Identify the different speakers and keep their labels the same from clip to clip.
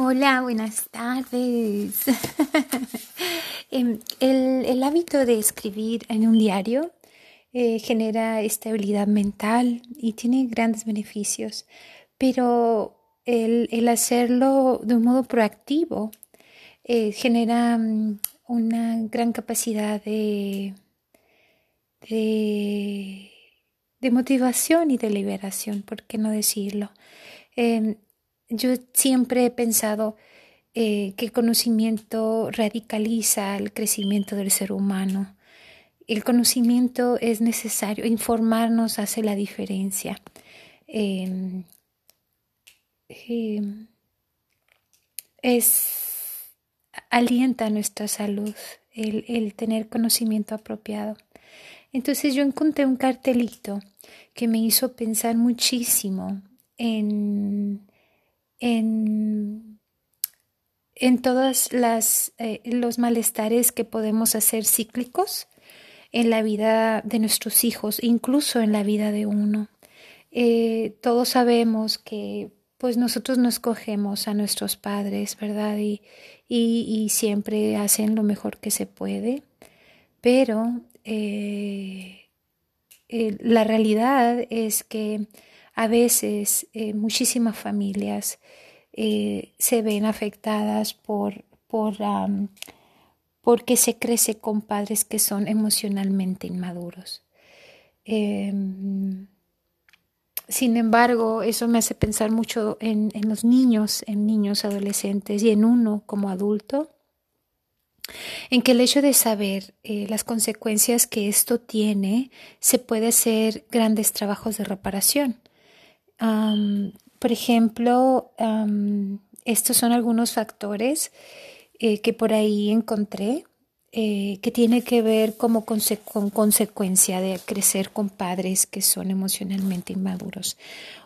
Speaker 1: Hola, buenas tardes. Em, el, hábito de escribir en un diario eh, genera estabilidad mental y tiene grandes beneficios, pero el, hacerlo de un modo proactivo eh, genera mm, una gran capacidad de, de, motivación y de liberación, ¿por qué no decirlo? Em, yo siempre he pensado eh, que el conocimiento radicaliza el crecimiento del ser humano. El conocimiento es necesario, informarnos hace la diferencia. Em, em, es alienta nuestra salud el, el tener conocimiento apropiado. Entonces yo encontré un cartelito que me hizo pensar muchísimo en en, en todos eh, los malestares que podemos hacer cíclicos en la vida de nuestros hijos, incluso en la vida de uno. Eh, todos sabemos que pues nosotros nos cogemos a nuestros padres, ¿verdad? Y, y, siempre hacen lo mejor que se puede, pero eh, la realidad es que a veces eh, muchísimas familias eh, se ven afectadas por, por porque se crece con padres que son emocionalmente inmaduros. Em, sin embargo, eso me hace pensar mucho en, los niños, en niños adolescentes y en uno como adulto, en que el hecho de saber eh, las consecuencias que esto tiene, se puede hacer grandes trabajos de reparación por ejemplo, estos son algunos factores eh, que por ahí encontré eh, que tiene que ver como con consecuencia de crecer con padres que son emocionalmente inmaduros.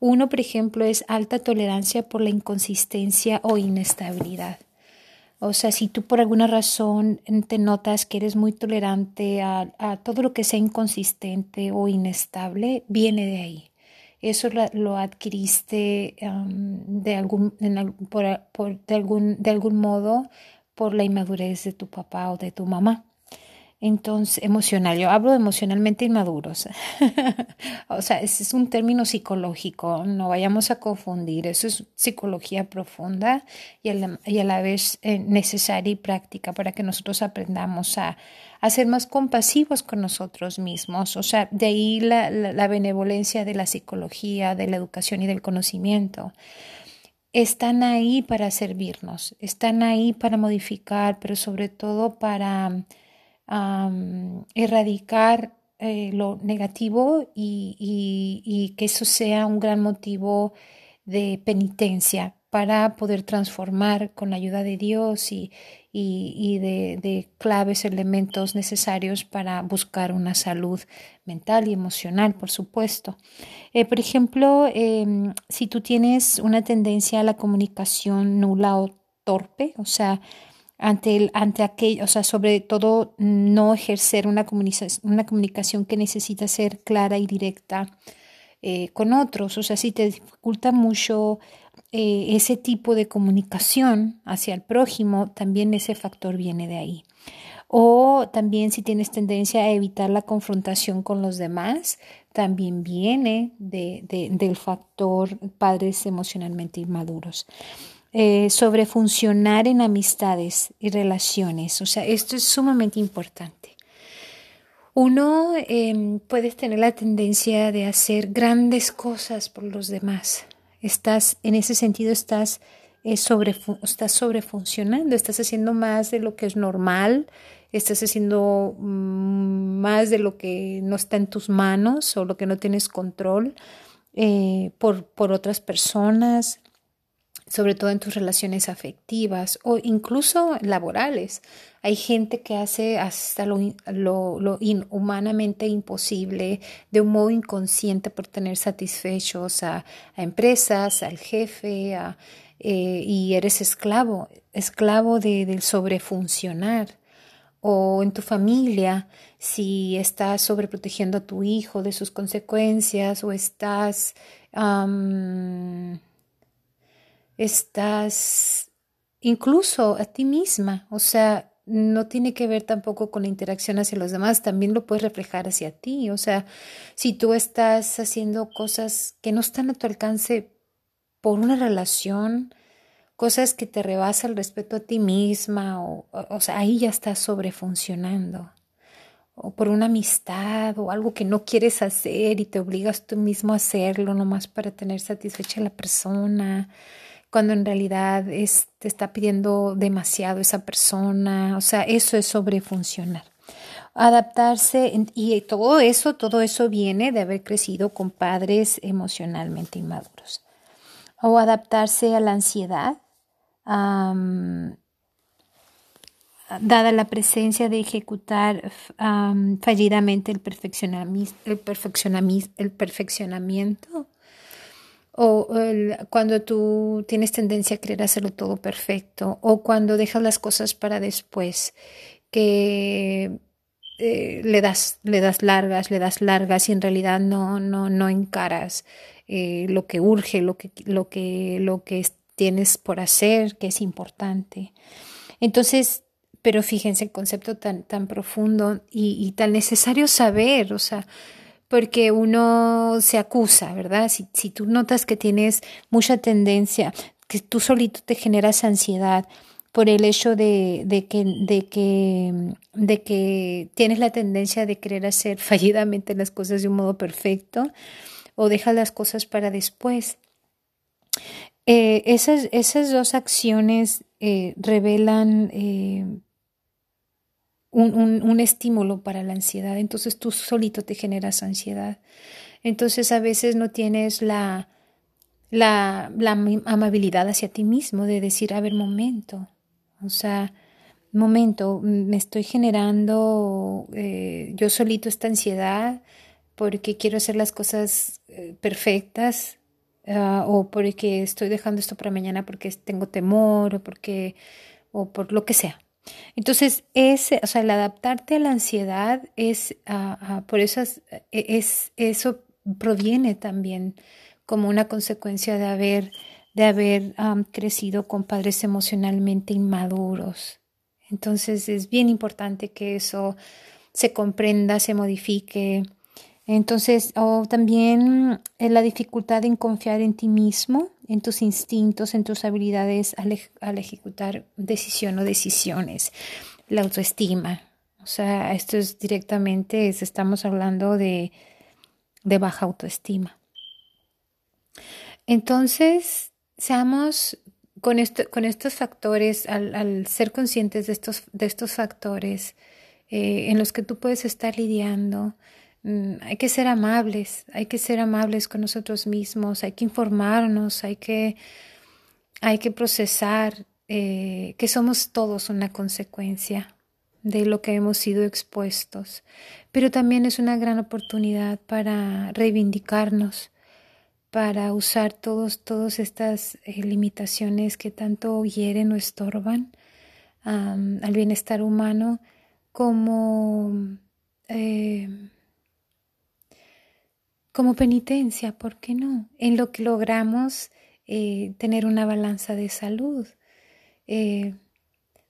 Speaker 1: Uno, por ejemplo, es alta tolerancia por la inconsistencia o inestabilidad. O sea, si tú por alguna razón te notas que eres muy tolerante a todo lo que sea inconsistente o inestable, viene de ahí eso lo adquiriste de, algún, por, de, algún, de algún modo por la inmadurez de tu papá o de tu mamá. Entonces, emocional, yo hablo emocionalmente inmaduros. o sea, es un término psicológico, no vayamos a confundir, eso es psicología profunda y a la, vez eh, necesaria y práctica para que nosotros aprendamos a, ser más compasivos con nosotros mismos. O sea, de ahí la benevolencia de la psicología, de la educación y del conocimiento están ahí para servirnos, están ahí para modificar, pero sobre todo para erradicar eh, lo negativo y, que eso sea un gran motivo de penitencia para poder transformar con la ayuda de Dios y, de, claves, elementos necesarios para buscar una salud mental y emocional, por supuesto. Eh, por ejemplo, em, si tú tienes una tendencia a la comunicación nula o torpe, o sea, ante, el, ante aquello, o sea, sobre todo no ejercer una comunicación, una comunicación que necesita ser clara y directa eh, con otros. O sea, si te dificulta mucho eh, ese tipo de comunicación hacia el prójimo, también ese factor viene de ahí. O también si tienes tendencia a evitar la confrontación con los demás, también viene de, del factor padres emocionalmente inmaduros eh, sobre funcionar en amistades y relaciones. O sea, esto es sumamente importante. Uno eh, puede tener la tendencia de hacer grandes cosas por los demás. Estás, en ese sentido, estás, eh, sobre, estás sobrefuncionando, estás haciendo más de lo que es normal, estás haciendo mm, más de lo que no está en tus manos o lo que no tienes control eh, por, por otras personas, sobre todo en tus relaciones afectivas o incluso laborales. Hay gente que hace hasta lo, lo, inhumanamente imposible de un modo inconsciente por tener satisfechos a, empresas, al jefe, eh, y eres esclavo, esclavo de, del sobrefuncionar. O en tu familia, si estás sobreprotegiendo a tu hijo de sus consecuencias o estás estás incluso a ti misma, o sea, no tiene que ver tampoco con la interacción hacia los demás, también lo puedes reflejar hacia ti, o sea, si tú estás haciendo cosas que no están a tu alcance por una relación, cosas que te rebasa el respeto a ti misma, o, o, sea, ahí ya estás sobrefuncionando, o por una amistad, o algo que no quieres hacer y te obligas tú mismo a hacerlo nomás para tener satisfecha a la persona, cuando en realidad es, te está pidiendo demasiado esa persona, o sea, eso es sobrefuncionar. Adaptarse y todo eso, todo eso viene de haber crecido con padres emocionalmente inmaduros. O adaptarse a la ansiedad, dada la presencia de ejecutar fallidamente el, el perfeccionamiento o cuando tú tienes tendencia a querer hacerlo todo perfecto, o cuando dejas las cosas para después, que eh, le, das, le das largas, le das largas y en realidad no, no, no encaras eh, lo que urge, lo que, lo que, lo que tienes por hacer, que es importante. Entonces, pero fíjense el concepto tan, tan profundo y, y tan necesario saber, o sea, porque uno se acusa, ¿verdad? Si, si tú notas que tienes mucha tendencia, que tú solito te generas ansiedad por el hecho de, de, que, de, que, tienes la tendencia de querer hacer fallidamente las cosas de un modo perfecto o dejas las cosas para después. Eh, esas, esas dos acciones eh, revelan eh, un, un, estímulo para la ansiedad, entonces tú solito te generas ansiedad. Entonces a veces no tienes la, la, la amabilidad hacia ti mismo de decir, a ver, momento, o sea, momento, me estoy generando eh, yo solito esta ansiedad porque quiero hacer las cosas eh, perfectas uh, o porque estoy dejando esto para mañana porque tengo temor o porque o por lo que sea. Entonces, ese, o sea, el adaptarte a la ansiedad es, por eso es, es, eso proviene también como una consecuencia de haber, de haber crecido con padres emocionalmente inmaduros. Entonces, es bien importante que eso se comprenda, se modifique. Entonces, o también eh, la dificultad en confiar en ti mismo, en tus instintos, en tus habilidades al, ejecutar decisión o decisiones, la autoestima. O sea, esto es directamente, estamos hablando de, de baja autoestima. Entonces, seamos con, esto, con estos factores, al, ser conscientes de estos, de estos factores eh, en los que tú puedes estar lidiando, hay que ser amables, hay que ser amables con nosotros mismos, hay que informarnos, hay que, hay que procesar eh, que somos todos una consecuencia de lo que hemos sido expuestos, pero también es una gran oportunidad para reivindicarnos, para usar todos, todas estas eh, limitaciones que tanto hieren o estorban al bienestar humano como eh, como penitencia, ¿por qué no? En lo que logramos eh, tener una balanza de salud. Eh,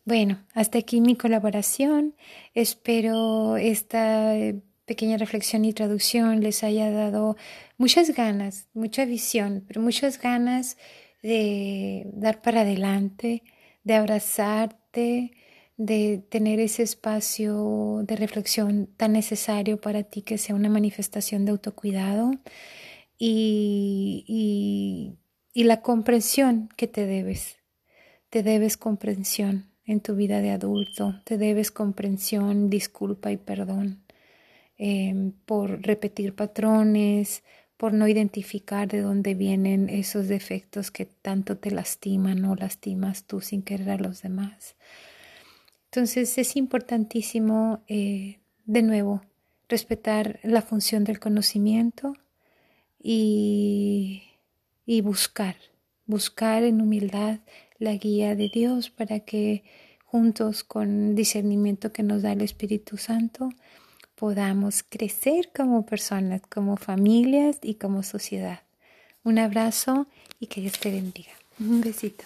Speaker 1: bueno, hasta aquí mi colaboración. Espero esta eh, pequeña reflexión y traducción les haya dado muchas ganas, mucha visión, pero muchas ganas de dar para adelante, de abrazarte, de tener ese espacio de reflexión tan necesario para ti que sea una manifestación de autocuidado y, y, y la comprensión que te debes. Te debes comprensión en tu vida de adulto, te debes comprensión, disculpa y perdón em, por repetir patrones, por no identificar de dónde vienen esos defectos que tanto te lastiman o lastimas tú sin querer a los demás. Entonces es importantísimo, eh, de nuevo, respetar la función del conocimiento y, buscar, buscar en humildad la guía de Dios para que juntos con discernimiento que nos da el Espíritu Santo podamos crecer como personas, como familias y como sociedad. Un abrazo y que Dios te bendiga. Un besito.